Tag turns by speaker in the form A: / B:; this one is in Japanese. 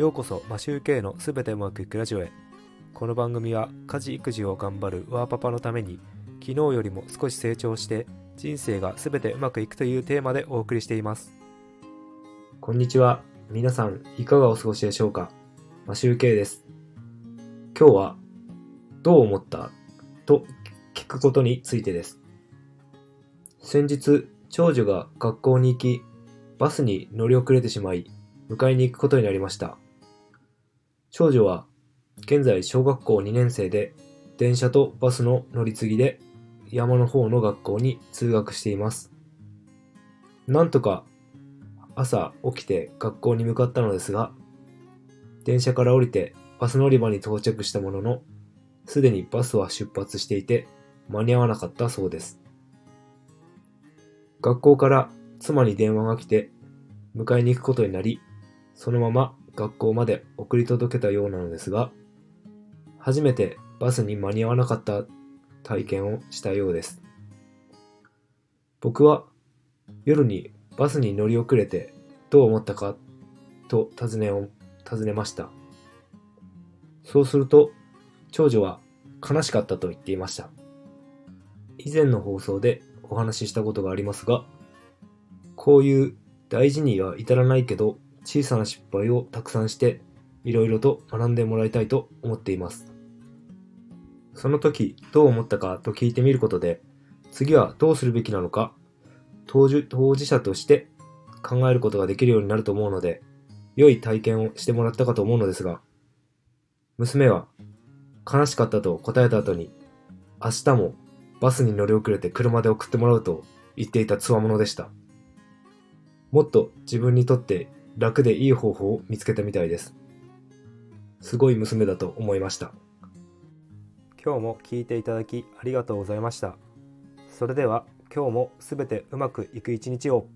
A: ようこそマシューケイのすべてうまくいくラジオへ。この番組は家事育児を頑張るワーパパのために昨日よりも少し成長して人生がすべてうまくいくというテーマでお送りしています。こんにちは。皆さんいかがお過ごしでしょうか？マシューケイです。今日はどう思った？と聞くことについてです。先日長女が学校に行きバスに乗り遅れてしまい迎えに行くことになりました。長女は現在小学校2年生で電車とバスの乗り継ぎで山の方の学校に通学しています。なんとか朝起きて学校に向かったのですが電車から降りてバス乗り場に到着したもののすでにバスは出発していて間に合わなかったそうです。学校から妻に電話が来て迎えに行くことになりそのまま学校まで送り届けたようなのですが初めてバスに間に合わなかった体験をしたようです。僕は夜にバスに乗り遅れてどう思ったかと尋ねを尋ねました。そうすると長女は悲しかったと言っていました。以前の放送でお話ししたことがありますがこういう大事には至らないけど小さな失敗をたくさんしていろいろと学んでもらいたいと思っています。その時どう思ったかと聞いてみることで次はどうするべきなのか当事当事者として考えることができるようになると思うので良い体験をしてもらったかと思うのですが娘は悲しかったと答えた後に明日もバスに乗り遅れて車で送ってもらうと言っていた強者でした。もっと自分にとって楽でいい方法を見つけたみたいです。すごい娘だと思いました。今日も聞いていただきありがとうございました。それでは今日もすべてうまくいく一日を。